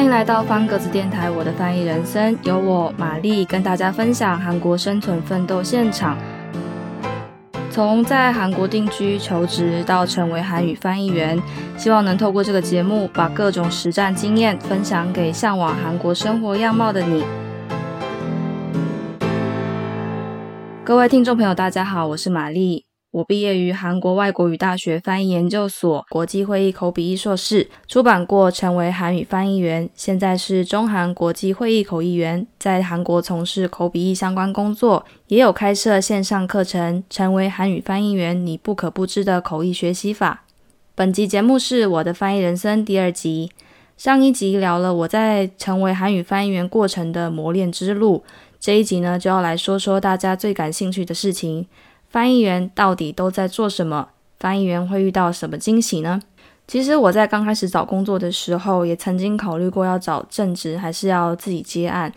欢迎来到方格子电台，我的翻译人生，由我玛丽跟大家分享韩国生存奋斗现场。从在韩国定居求职到成为韩语翻译员，希望能透过这个节目，把各种实战经验分享给向往韩国生活样貌的你。各位听众朋友，大家好，我是玛丽。我毕业于韩国外国语大学翻译研究所国际会议口笔译硕士，出版过《成为韩语翻译员》，现在是中韩国际会议口译员，在韩国从事口笔译相关工作，也有开设线上课程《成为韩语翻译员：你不可不知的口译学习法》。本集节目是我的翻译人生第二集，上一集聊了我在成为韩语翻译员过程的磨练之路，这一集呢就要来说说大家最感兴趣的事情。翻译员到底都在做什么？翻译员会遇到什么惊喜呢？其实我在刚开始找工作的时候，也曾经考虑过要找正职还是要自己接案。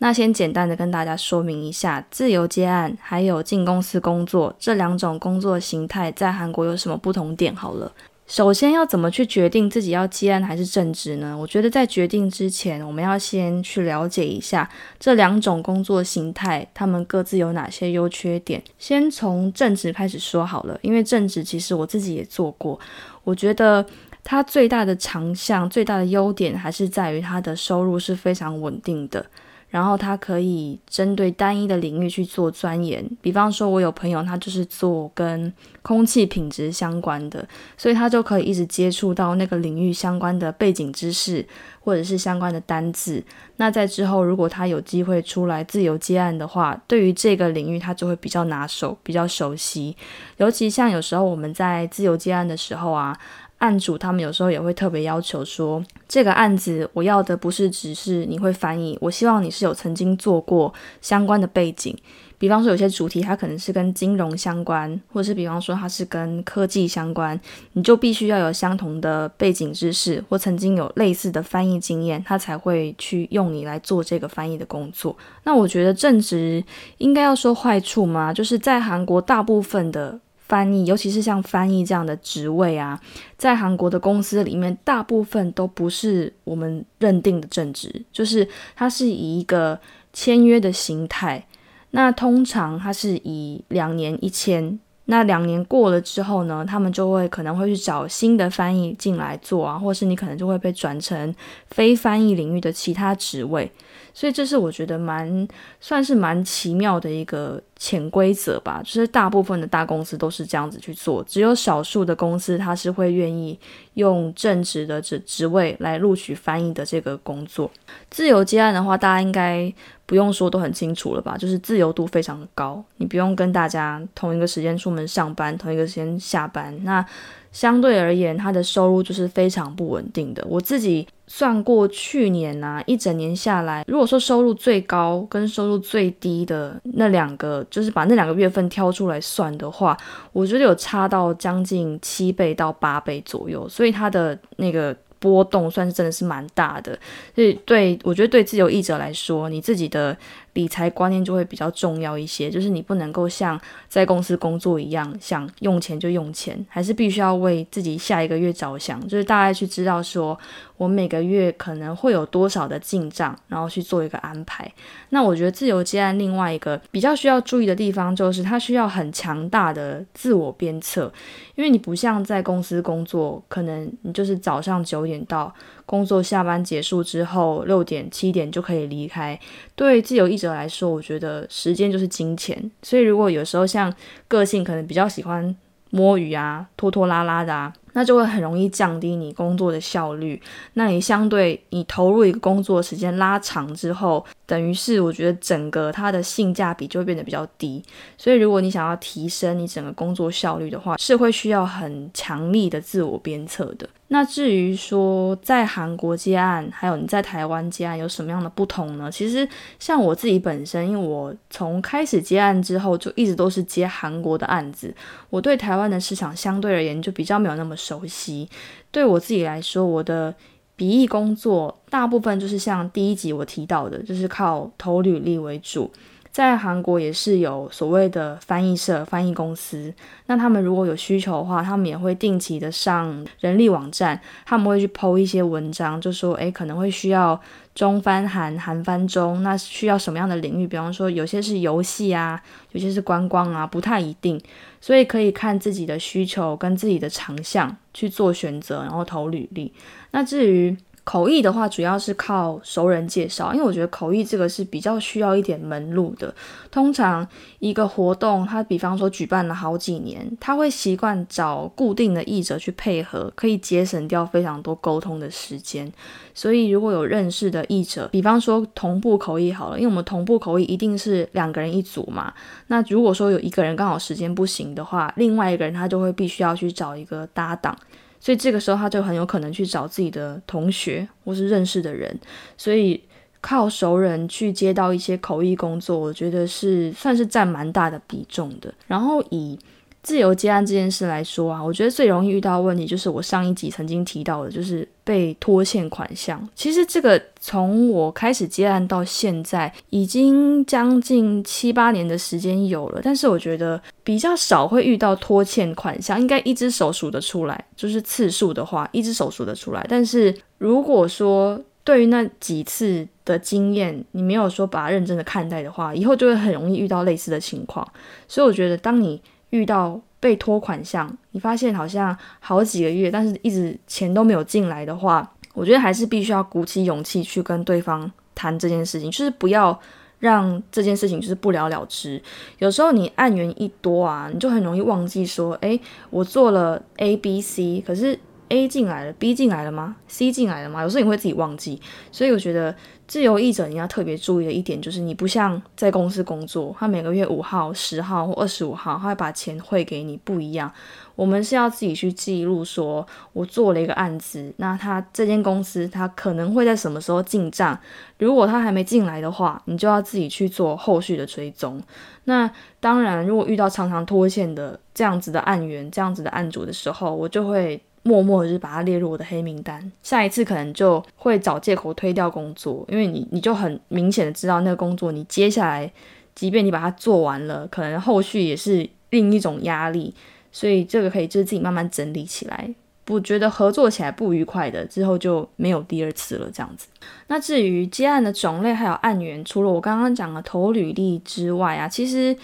那先简单的跟大家说明一下，自由接案还有进公司工作这两种工作形态在韩国有什么不同点？好了。首先要怎么去决定自己要接案还是正职呢？我觉得在决定之前，我们要先去了解一下这两种工作形态，他们各自有哪些优缺点。先从正职开始说好了，因为正职其实我自己也做过，我觉得它最大的长项、最大的优点还是在于它的收入是非常稳定的。然后他可以针对单一的领域去做钻研，比方说，我有朋友他就是做跟空气品质相关的，所以他就可以一直接触到那个领域相关的背景知识或者是相关的单字。那在之后，如果他有机会出来自由接案的话，对于这个领域他就会比较拿手、比较熟悉。尤其像有时候我们在自由接案的时候啊。案主他们有时候也会特别要求说，这个案子我要的不是只是你会翻译，我希望你是有曾经做过相关的背景。比方说有些主题它可能是跟金融相关，或是比方说它是跟科技相关，你就必须要有相同的背景知识，或曾经有类似的翻译经验，他才会去用你来做这个翻译的工作。那我觉得正职应该要说坏处吗？就是在韩国大部分的。翻译，尤其是像翻译这样的职位啊，在韩国的公司里面，大部分都不是我们认定的正职，就是它是以一个签约的形态。那通常它是以两年一签，那两年过了之后呢，他们就会可能会去找新的翻译进来做啊，或是你可能就会被转成非翻译领域的其他职位。所以这是我觉得蛮算是蛮奇妙的一个潜规则吧，就是大部分的大公司都是这样子去做，只有少数的公司它是会愿意用正职的职职位来录取翻译的这个工作。自由接案的话，大家应该不用说都很清楚了吧？就是自由度非常高，你不用跟大家同一个时间出门上班，同一个时间下班。那相对而言，他的收入就是非常不稳定的。我自己算过，去年啊一整年下来，如果说收入最高跟收入最低的那两个，就是把那两个月份挑出来算的话，我觉得有差到将近七倍到八倍左右。所以它的那个波动算是真的是蛮大的。所以对我觉得对自由译者来说，你自己的。理财观念就会比较重要一些，就是你不能够像在公司工作一样，想用钱就用钱，还是必须要为自己下一个月着想，就是大概去知道说我每个月可能会有多少的进账，然后去做一个安排。那我觉得自由接案另外一个比较需要注意的地方，就是它需要很强大的自我鞭策，因为你不像在公司工作，可能你就是早上九点到。工作下班结束之后，六点七点就可以离开。对自由译者来说，我觉得时间就是金钱。所以如果有时候像个性可能比较喜欢摸鱼啊、拖拖拉拉的啊。那就会很容易降低你工作的效率。那你相对你投入一个工作时间拉长之后，等于是我觉得整个它的性价比就会变得比较低。所以如果你想要提升你整个工作效率的话，是会需要很强力的自我鞭策的。那至于说在韩国接案，还有你在台湾接案有什么样的不同呢？其实像我自己本身，因为我从开始接案之后就一直都是接韩国的案子，我对台湾的市场相对而言就比较没有那么。熟悉，对我自己来说，我的笔译工作大部分就是像第一集我提到的，就是靠投履历为主。在韩国也是有所谓的翻译社、翻译公司。那他们如果有需求的话，他们也会定期的上人力网站，他们会去剖一些文章，就说，诶，可能会需要中翻韩、韩翻中，那需要什么样的领域？比方说，有些是游戏啊，有些是观光啊，不太一定。所以可以看自己的需求跟自己的长项去做选择，然后投履历。那至于口译的话，主要是靠熟人介绍，因为我觉得口译这个是比较需要一点门路的。通常一个活动，他比方说举办了好几年，他会习惯找固定的译者去配合，可以节省掉非常多沟通的时间。所以如果有认识的译者，比方说同步口译好了，因为我们同步口译一定是两个人一组嘛。那如果说有一个人刚好时间不行的话，另外一个人他就会必须要去找一个搭档。所以这个时候他就很有可能去找自己的同学或是认识的人，所以靠熟人去接到一些口译工作，我觉得是算是占蛮大的比重的。然后以自由接案这件事来说啊，我觉得最容易遇到问题就是我上一集曾经提到的，就是被拖欠款项。其实这个从我开始接案到现在，已经将近七八年的时间有了，但是我觉得比较少会遇到拖欠款项，应该一只手数得出来，就是次数的话，一只手数得出来。但是如果说对于那几次的经验，你没有说把它认真的看待的话，以后就会很容易遇到类似的情况。所以我觉得当你遇到被拖款项，你发现好像好几个月，但是一直钱都没有进来的话，我觉得还是必须要鼓起勇气去跟对方谈这件事情，就是不要让这件事情就是不了了之。有时候你案源一多啊，你就很容易忘记说，诶，我做了 A、B、C，可是 A 进来了，B 进来了吗？C 进来了吗？有时候你会自己忘记，所以我觉得。自由译者你要特别注意的一点就是，你不像在公司工作，他每个月五号、十号或二十五号，他会把钱汇给你，不一样。我们是要自己去记录，说我做了一个案子，那他这间公司他可能会在什么时候进账？如果他还没进来的话，你就要自己去做后续的追踪。那当然，如果遇到常常拖欠的这样子的案源、这样子的案主的时候，我就会。默默的就把它列入我的黑名单，下一次可能就会找借口推掉工作，因为你你就很明显的知道那个工作你接下来，即便你把它做完了，可能后续也是另一种压力，所以这个可以就是自己慢慢整理起来，不觉得合作起来不愉快的之后就没有第二次了这样子。那至于接案的种类还有案源，除了我刚刚讲的投履历之外啊，其实。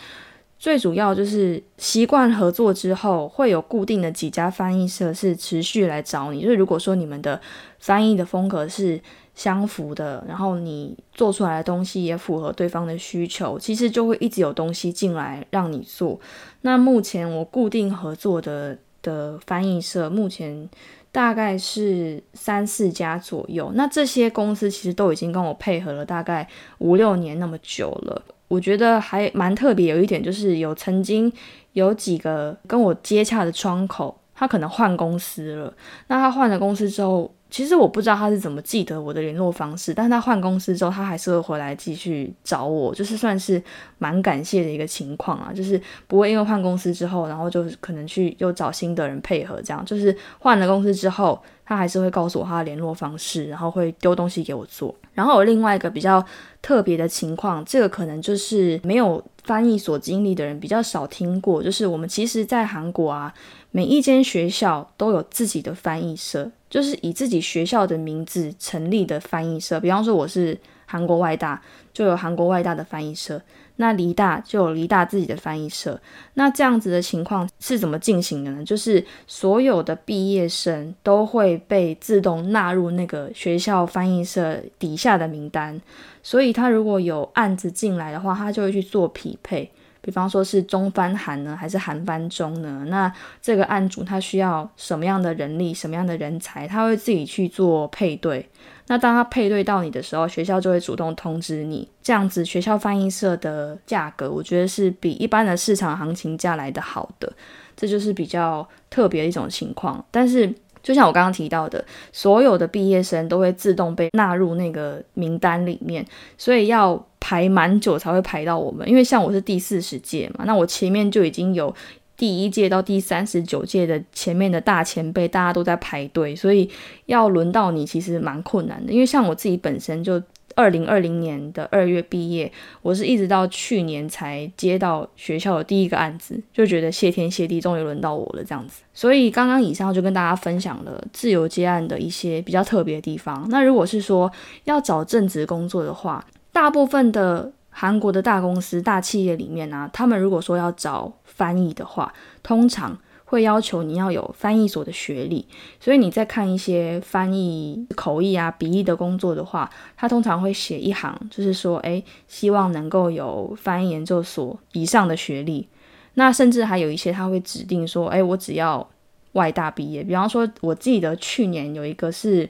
最主要就是习惯合作之后，会有固定的几家翻译社是持续来找你。就是如果说你们的翻译的风格是相符的，然后你做出来的东西也符合对方的需求，其实就会一直有东西进来让你做。那目前我固定合作的的翻译社，目前大概是三四家左右。那这些公司其实都已经跟我配合了大概五六年那么久了。我觉得还蛮特别，有一点就是有曾经有几个跟我接洽的窗口，他可能换公司了。那他换了公司之后，其实我不知道他是怎么记得我的联络方式，但是他换公司之后，他还是会回来继续找我，就是算是蛮感谢的一个情况啊。就是不会因为换公司之后，然后就可能去又找新的人配合，这样就是换了公司之后。他还是会告诉我他的联络方式，然后会丢东西给我做。然后有另外一个比较特别的情况，这个可能就是没有翻译所经历的人比较少听过，就是我们其实，在韩国啊，每一间学校都有自己的翻译社，就是以自己学校的名字成立的翻译社。比方说，我是韩国外大，就有韩国外大的翻译社。那梨大就有梨大自己的翻译社，那这样子的情况是怎么进行的呢？就是所有的毕业生都会被自动纳入那个学校翻译社底下的名单，所以他如果有案子进来的话，他就会去做匹配。比方说是中翻韩呢，还是韩翻中呢？那这个案主他需要什么样的人力，什么样的人才，他会自己去做配对。那当他配对到你的时候，学校就会主动通知你。这样子，学校翻译社的价格，我觉得是比一般的市场行情价来的好的。这就是比较特别的一种情况。但是，就像我刚刚提到的，所有的毕业生都会自动被纳入那个名单里面，所以要排蛮久才会排到我们。因为像我是第四十届嘛，那我前面就已经有。第一届到第三十九届的前面的大前辈，大家都在排队，所以要轮到你其实蛮困难的。因为像我自己本身就二零二零年的二月毕业，我是一直到去年才接到学校的第一个案子，就觉得谢天谢地，终于轮到我了这样子。所以刚刚以上就跟大家分享了自由接案的一些比较特别的地方。那如果是说要找正职工作的话，大部分的韩国的大公司、大企业里面呢，他们如果说要找翻译的话，通常。会要求你要有翻译所的学历，所以你在看一些翻译口译啊、笔译的工作的话，他通常会写一行，就是说，诶，希望能够有翻译研究所以上的学历。那甚至还有一些他会指定说，诶，我只要外大毕业。比方说，我记得去年有一个是。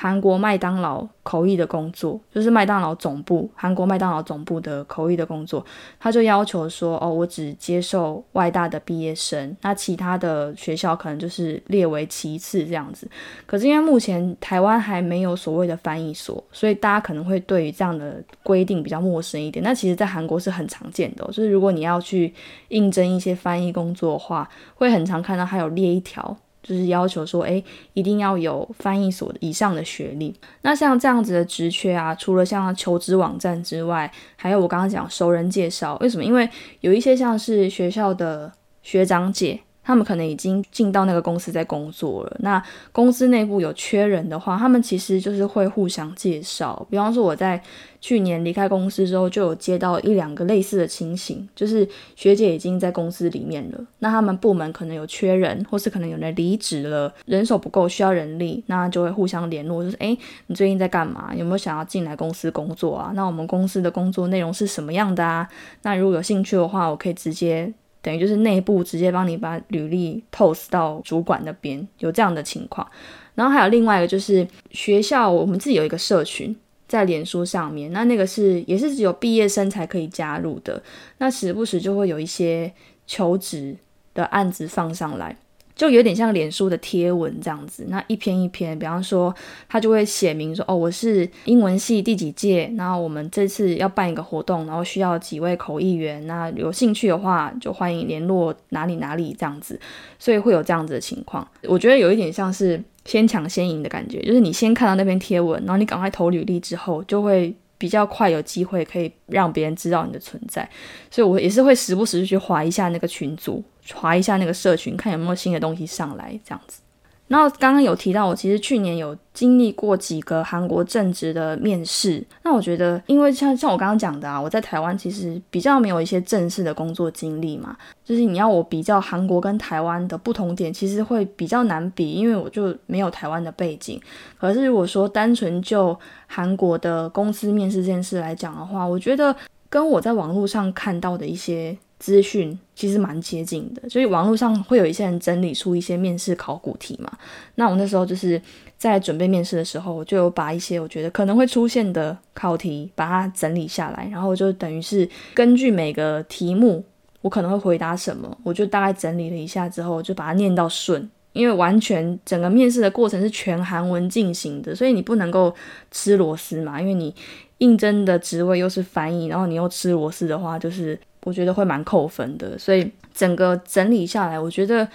韩国麦当劳口译的工作，就是麦当劳总部，韩国麦当劳总部的口译的工作，他就要求说，哦，我只接受外大的毕业生，那其他的学校可能就是列为其次这样子。可是因为目前台湾还没有所谓的翻译所，所以大家可能会对于这样的规定比较陌生一点。那其实，在韩国是很常见的，就是如果你要去应征一些翻译工作的话，会很常看到他有列一条。就是要求说，哎，一定要有翻译所以上的学历。那像这样子的职缺啊，除了像求职网站之外，还有我刚刚讲熟人介绍。为什么？因为有一些像是学校的学长姐。他们可能已经进到那个公司在工作了。那公司内部有缺人的话，他们其实就是会互相介绍。比方说，我在去年离开公司之后，就有接到一两个类似的情形，就是学姐已经在公司里面了。那他们部门可能有缺人，或是可能有人离职了，人手不够，需要人力，那就会互相联络，就是诶，你最近在干嘛？有没有想要进来公司工作啊？那我们公司的工作内容是什么样的啊？那如果有兴趣的话，我可以直接。等于就是内部直接帮你把履历 post 到主管那边，有这样的情况。然后还有另外一个就是学校，我们自己有一个社群在脸书上面，那那个是也是只有毕业生才可以加入的。那时不时就会有一些求职的案子放上来。就有点像脸书的贴文这样子，那一篇一篇，比方说他就会写明说，哦，我是英文系第几届，然后我们这次要办一个活动，然后需要几位口译员，那有兴趣的话就欢迎联络哪里哪里这样子，所以会有这样子的情况。我觉得有一点像是先抢先赢的感觉，就是你先看到那篇贴文，然后你赶快投履历之后，就会比较快有机会可以让别人知道你的存在，所以我也是会时不时去划一下那个群组。划一下那个社群，看有没有新的东西上来，这样子。然后刚刚有提到，我其实去年有经历过几个韩国正职的面试。那我觉得，因为像像我刚刚讲的啊，我在台湾其实比较没有一些正式的工作经历嘛，就是你要我比较韩国跟台湾的不同点，其实会比较难比，因为我就没有台湾的背景。可是如果说单纯就韩国的公司面试这件事来讲的话，我觉得跟我在网络上看到的一些。资讯其实蛮接近的，所以网络上会有一些人整理出一些面试考古题嘛。那我那时候就是在准备面试的时候，我就有把一些我觉得可能会出现的考题把它整理下来，然后就等于是根据每个题目我可能会回答什么，我就大概整理了一下之后，就把它念到顺。因为完全整个面试的过程是全韩文进行的，所以你不能够吃螺丝嘛。因为你应征的职位又是翻译，然后你又吃螺丝的话，就是。我觉得会蛮扣分的，所以整个整理下来，我觉得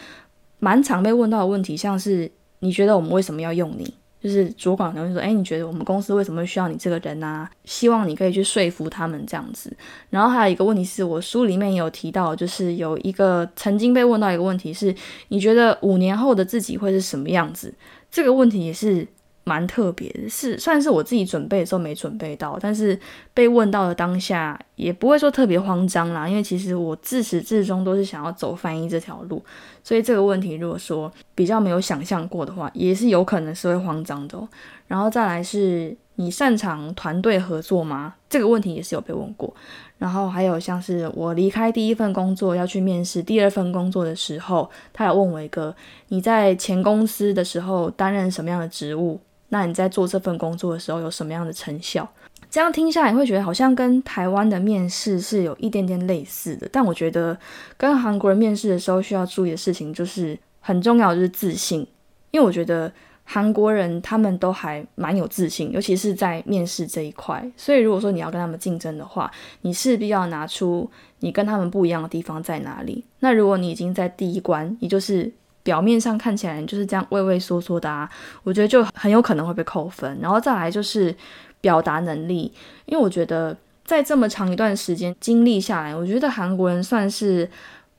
蛮常被问到的问题，像是你觉得我们为什么要用你？就是主管可能会说，哎，你觉得我们公司为什么需要你这个人啊？希望你可以去说服他们这样子。然后还有一个问题是我书里面也有提到，就是有一个曾经被问到一个问题是，你觉得五年后的自己会是什么样子？这个问题也是。蛮特别的，是算是我自己准备的时候没准备到，但是被问到的当下也不会说特别慌张啦，因为其实我自始至终都是想要走翻译这条路，所以这个问题如果说比较没有想象过的话，也是有可能是会慌张的。然后再来是你擅长团队合作吗？这个问题也是有被问过。然后还有像是我离开第一份工作要去面试第二份工作的时候，他有问我一个你在前公司的时候担任什么样的职务？那你在做这份工作的时候有什么样的成效？这样听下来会觉得好像跟台湾的面试是有一点点类似的，但我觉得跟韩国人面试的时候需要注意的事情就是很重要，就是自信。因为我觉得韩国人他们都还蛮有自信，尤其是在面试这一块。所以如果说你要跟他们竞争的话，你势必要拿出你跟他们不一样的地方在哪里。那如果你已经在第一关，也就是表面上看起来就是这样畏畏缩缩的啊，我觉得就很有可能会被扣分。然后再来就是表达能力，因为我觉得在这么长一段时间经历下来，我觉得韩国人算是。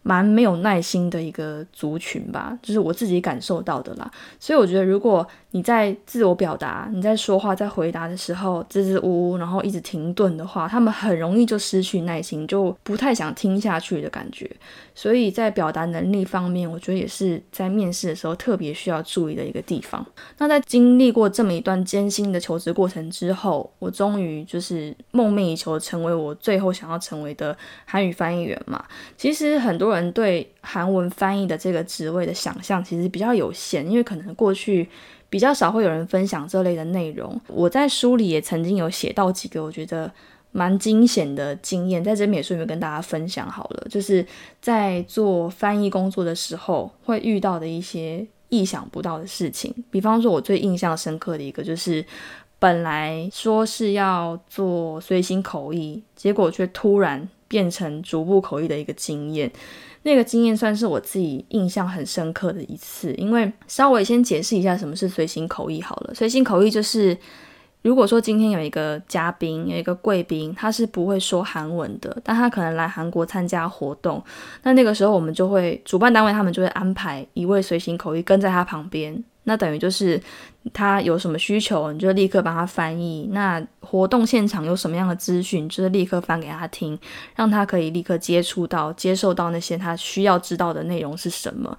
蛮没有耐心的一个族群吧，就是我自己感受到的啦。所以我觉得，如果你在自我表达、你在说话、在回答的时候支支吾吾，然后一直停顿的话，他们很容易就失去耐心，就不太想听下去的感觉。所以在表达能力方面，我觉得也是在面试的时候特别需要注意的一个地方。那在经历过这么一段艰辛的求职过程之后，我终于就是梦寐以求成为我最后想要成为的韩语翻译员嘛。其实很多。人对韩文翻译的这个职位的想象其实比较有限，因为可能过去比较少会有人分享这类的内容。我在书里也曾经有写到几个我觉得蛮惊险的经验，在这边也顺便跟大家分享好了，就是在做翻译工作的时候会遇到的一些意想不到的事情。比方说，我最印象深刻的一个就是，本来说是要做随行口译，结果却突然。变成逐步口译的一个经验，那个经验算是我自己印象很深刻的一次。因为稍微先解释一下什么是随行口译好了。随行口译就是，如果说今天有一个嘉宾，有一个贵宾，他是不会说韩文的，但他可能来韩国参加活动，那那个时候我们就会主办单位他们就会安排一位随行口译跟在他旁边。那等于就是他有什么需求，你就立刻帮他翻译。那活动现场有什么样的资讯，就是立刻翻给他听，让他可以立刻接触到、接受到那些他需要知道的内容是什么。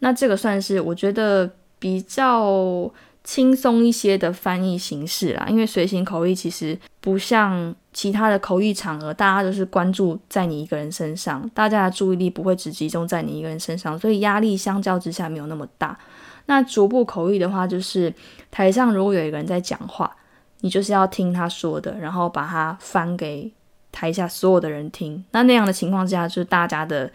那这个算是我觉得比较轻松一些的翻译形式啦。因为随行口译其实不像其他的口译场合，大家都是关注在你一个人身上，大家的注意力不会只集中在你一个人身上，所以压力相较之下没有那么大。那逐步口译的话，就是台上如果有一个人在讲话，你就是要听他说的，然后把它翻给台下所有的人听。那那样的情况之下，就是大家的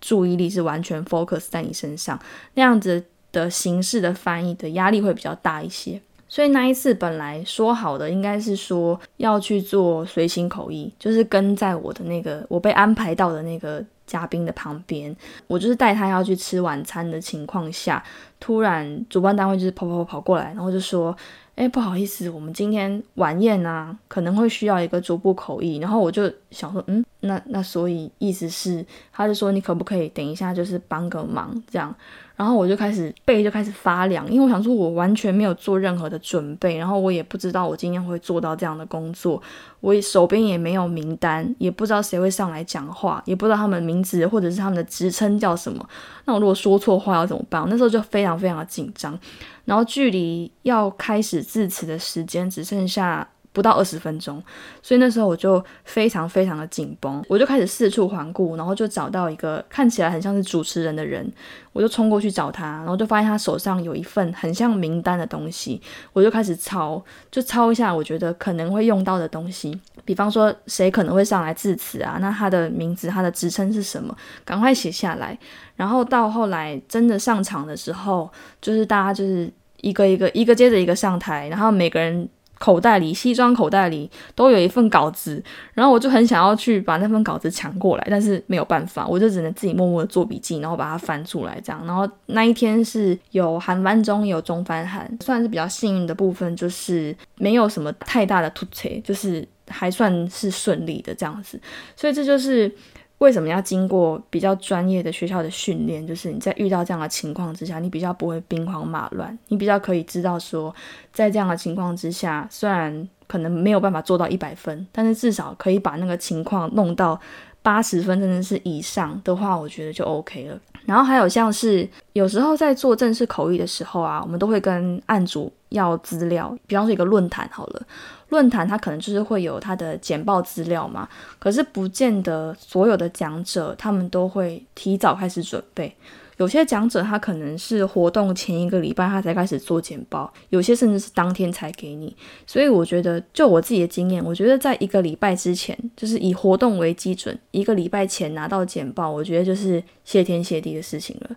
注意力是完全 focus 在你身上，那样子的形式的翻译的压力会比较大一些。所以那一次本来说好的应该是说要去做随行口译，就是跟在我的那个我被安排到的那个。嘉宾的旁边，我就是带他要去吃晚餐的情况下，突然主办单位就是跑跑跑跑过来，然后就说：“哎，不好意思，我们今天晚宴啊，可能会需要一个逐步口译。”然后我就想说：“嗯，那那所以意思是，他就说你可不可以等一下，就是帮个忙这样。”然后我就开始背就开始发凉，因为我想说，我完全没有做任何的准备，然后我也不知道我今天会做到这样的工作，我手边也没有名单，也不知道谁会上来讲话，也不知道他们名字或者是他们的职称叫什么。那我如果说错话要怎么办？那时候就非常非常的紧张，然后距离要开始致辞的时间只剩下。不到二十分钟，所以那时候我就非常非常的紧绷，我就开始四处环顾，然后就找到一个看起来很像是主持人的人，我就冲过去找他，然后就发现他手上有一份很像名单的东西，我就开始抄，就抄一下我觉得可能会用到的东西，比方说谁可能会上来致辞啊，那他的名字、他的职称是什么，赶快写下来，然后到后来真的上场的时候，就是大家就是一个一个一个接着一个上台，然后每个人。口袋里，西装口袋里都有一份稿子，然后我就很想要去把那份稿子抢过来，但是没有办法，我就只能自己默默的做笔记，然后把它翻出来这样。然后那一天是有韩翻中，有中翻韩，算是比较幸运的部分，就是没有什么太大的突车，就是还算是顺利的这样子。所以这就是。为什么要经过比较专业的学校的训练？就是你在遇到这样的情况之下，你比较不会兵荒马乱，你比较可以知道说，在这样的情况之下，虽然可能没有办法做到一百分，但是至少可以把那个情况弄到八十分，甚至是以上的话，我觉得就 OK 了。然后还有像是有时候在做正式口译的时候啊，我们都会跟案主要资料，比方说一个论坛好了。论坛它可能就是会有它的简报资料嘛，可是不见得所有的讲者他们都会提早开始准备。有些讲者他可能是活动前一个礼拜他才开始做简报，有些甚至是当天才给你。所以我觉得，就我自己的经验，我觉得在一个礼拜之前，就是以活动为基准，一个礼拜前拿到简报，我觉得就是谢天谢地的事情了。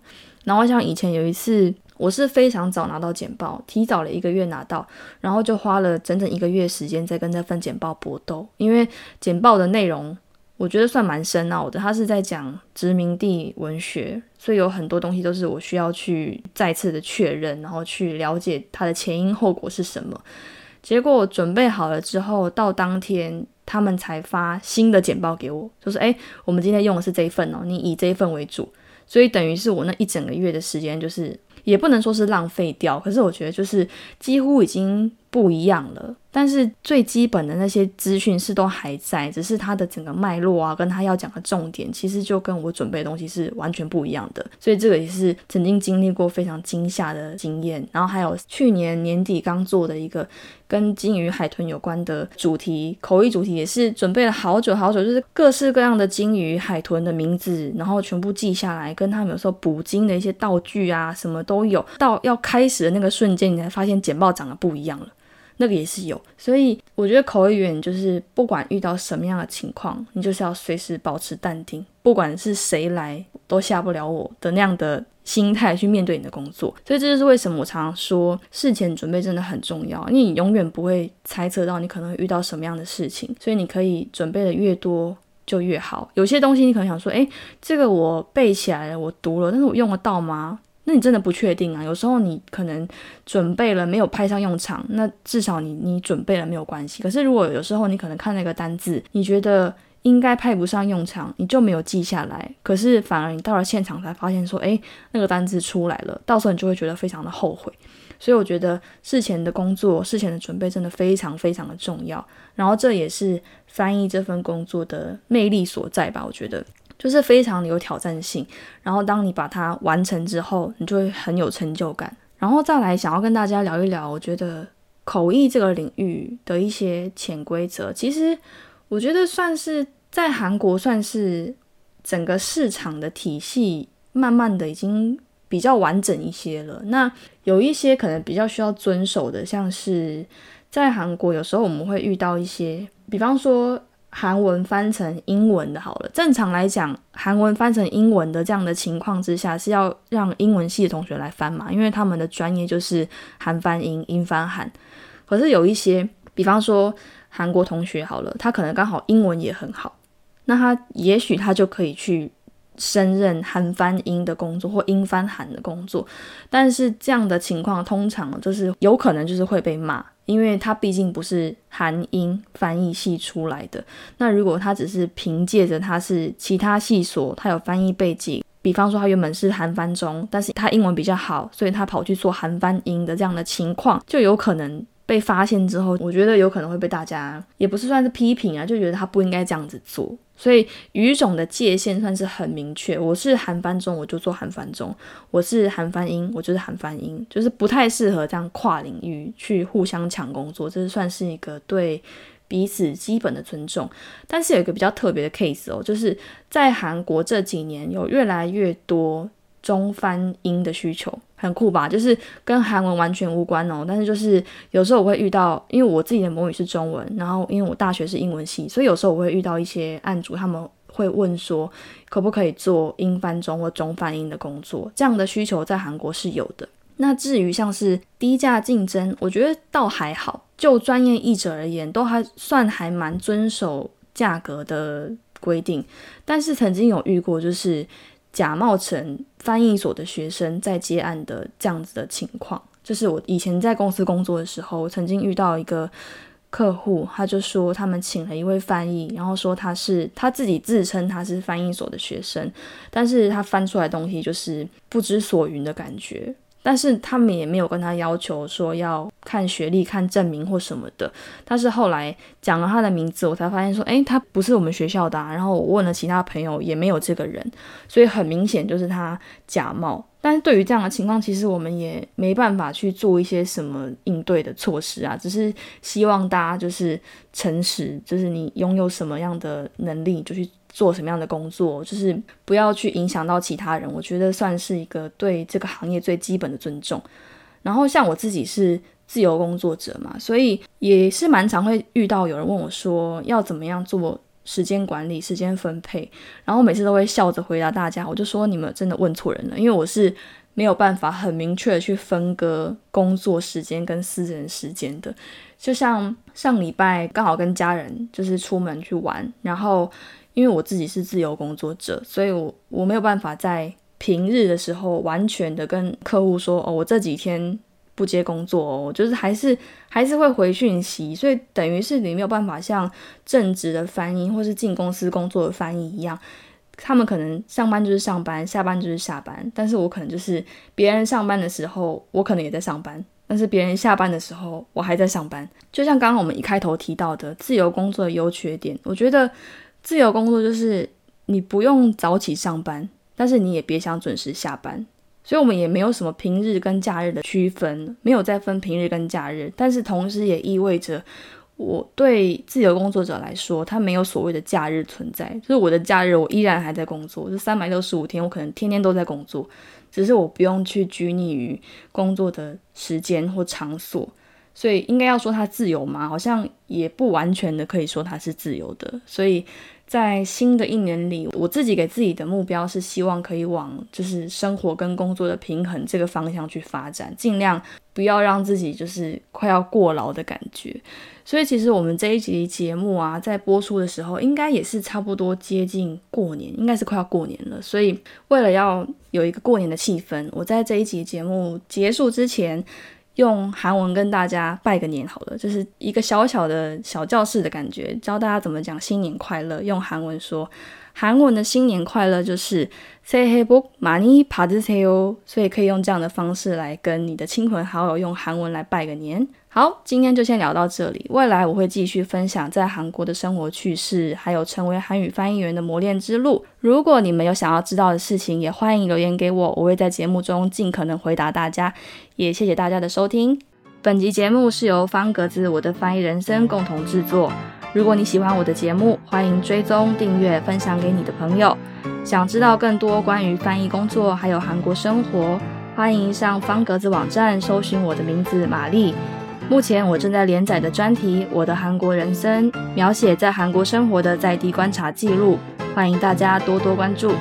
然后像以前有一次。我是非常早拿到简报，提早了一个月拿到，然后就花了整整一个月时间在跟那份简报搏斗。因为简报的内容我觉得算蛮深奥的，它是在讲殖民地文学，所以有很多东西都是我需要去再次的确认，然后去了解它的前因后果是什么。结果准备好了之后，到当天他们才发新的简报给我，就是诶，我们今天用的是这一份哦，你以这一份为主。所以等于是我那一整个月的时间，就是也不能说是浪费掉，可是我觉得就是几乎已经不一样了。但是最基本的那些资讯是都还在，只是它的整个脉络啊，跟他要讲的重点，其实就跟我准备的东西是完全不一样的。所以这个也是曾经经历过非常惊吓的经验。然后还有去年年底刚做的一个跟鲸鱼、海豚有关的主题口译主题，也是准备了好久好久，就是各式各样的鲸鱼、海豚的名字，然后全部记下来，跟他们有时候捕鲸的一些道具啊，什么都有。到要开始的那个瞬间，你才发现简报长得不一样了。那个也是有，所以我觉得口译员就是不管遇到什么样的情况，你就是要随时保持淡定，不管是谁来都吓不了我的那样的心态去面对你的工作。所以这就是为什么我常常说事前准备真的很重要，因为你永远不会猜测到你可能会遇到什么样的事情，所以你可以准备的越多就越好。有些东西你可能想说，诶，这个我背起来了，我读了，但是我用得到吗？那你真的不确定啊？有时候你可能准备了没有派上用场，那至少你你准备了没有关系。可是如果有时候你可能看那个单字，你觉得应该派不上用场，你就没有记下来。可是反而你到了现场才发现说，诶，那个单字出来了，到时候你就会觉得非常的后悔。所以我觉得事前的工作、事前的准备真的非常非常的重要。然后这也是翻译这份工作的魅力所在吧？我觉得。就是非常有挑战性，然后当你把它完成之后，你就会很有成就感。然后再来想要跟大家聊一聊，我觉得口译这个领域的一些潜规则，其实我觉得算是在韩国算是整个市场的体系慢慢的已经比较完整一些了。那有一些可能比较需要遵守的，像是在韩国有时候我们会遇到一些，比方说。韩文翻成英文的好了。正常来讲，韩文翻成英文的这样的情况之下，是要让英文系的同学来翻嘛，因为他们的专业就是韩翻英，英翻韩。可是有一些，比方说韩国同学好了，他可能刚好英文也很好，那他也许他就可以去。升任韩翻英的工作或英翻韩的工作，但是这样的情况通常就是有可能就是会被骂，因为他毕竟不是韩英翻译系出来的。那如果他只是凭借着他是其他系所，他有翻译背景，比方说他原本是韩翻中，但是他英文比较好，所以他跑去做韩翻英的这样的情况，就有可能被发现之后，我觉得有可能会被大家也不是算是批评啊，就觉得他不应该这样子做。所以语种的界限算是很明确，我是韩翻中，我就做韩翻中；我是韩翻英，我就是韩翻英，就是不太适合这样跨领域去互相抢工作，这是算是一个对彼此基本的尊重。但是有一个比较特别的 case 哦，就是在韩国这几年有越来越多。中翻英的需求很酷吧？就是跟韩文完全无关哦。但是就是有时候我会遇到，因为我自己的母语是中文，然后因为我大学是英文系，所以有时候我会遇到一些案主，他们会问说，可不可以做英翻中或中翻英的工作？这样的需求在韩国是有的。那至于像是低价竞争，我觉得倒还好。就专业译者而言，都还算还蛮遵守价格的规定。但是曾经有遇过，就是。假冒成翻译所的学生在接案的这样子的情况，就是我以前在公司工作的时候，曾经遇到一个客户，他就说他们请了一位翻译，然后说他是他自己自称他是翻译所的学生，但是他翻出来东西就是不知所云的感觉。但是他们也没有跟他要求说要看学历、看证明或什么的。但是后来讲了他的名字，我才发现说，诶，他不是我们学校的。然后我问了其他朋友，也没有这个人，所以很明显就是他假冒。但是对于这样的情况，其实我们也没办法去做一些什么应对的措施啊，只是希望大家就是诚实，就是你拥有什么样的能力就去。做什么样的工作，就是不要去影响到其他人，我觉得算是一个对这个行业最基本的尊重。然后像我自己是自由工作者嘛，所以也是蛮常会遇到有人问我说要怎么样做时间管理、时间分配。然后每次都会笑着回答大家，我就说你们真的问错人了，因为我是没有办法很明确的去分割工作时间跟私人时间的。就像上礼拜刚好跟家人就是出门去玩，然后。因为我自己是自由工作者，所以我我没有办法在平日的时候完全的跟客户说哦，我这几天不接工作哦，就是还是还是会回讯息，所以等于是你没有办法像正职的翻译或是进公司工作的翻译一样，他们可能上班就是上班，下班就是下班，但是我可能就是别人上班的时候，我可能也在上班，但是别人下班的时候，我还在上班。就像刚刚我们一开头提到的自由工作的优缺点，我觉得自由工作就是你不用早起上班，但是你也别想准时下班。所以，我们也没有什么平日跟假日的区分，没有再分平日跟假日。但是，同时也意味着，我对自由工作者来说，他没有所谓的假日存在。就是我的假日，我依然还在工作，这三百六十五天，我可能天天都在工作，只是我不用去拘泥于工作的时间或场所。所以，应该要说他自由吗？好像也不完全的可以说他是自由的。所以。在新的一年里，我自己给自己的目标是希望可以往就是生活跟工作的平衡这个方向去发展，尽量不要让自己就是快要过劳的感觉。所以其实我们这一集节目啊，在播出的时候，应该也是差不多接近过年，应该是快要过年了。所以为了要有一个过年的气氛，我在这一集节目结束之前。用韩文跟大家拜个年好了，就是一个小小的小教室的感觉，教大家怎么讲新年快乐。用韩文说，韩文的新年快乐就是새해복많이받으세 요， 所以可以用这样的方式来跟你的亲朋好友用韩文来拜个年。好，今天就先聊到这里。未来我会继续分享在韩国的生活趣事，还有成为韩语翻译员的磨练之路。如果你们有想要知道的事情，也欢迎留言给我，我会在节目中尽可能回答大家。也谢谢大家的收听。 本集节目是由方格子我的翻译人生共同制作。如果你喜欢我的节目，欢迎追踪、订阅、分享给你的朋友。想知道更多关于翻译工作还有韩国生活，欢迎上方格子网站搜寻我的名字玛丽。目前我正在连载的专题《我的韩国人生》，描写在韩国生活的在地观察记录，欢迎大家多多关注。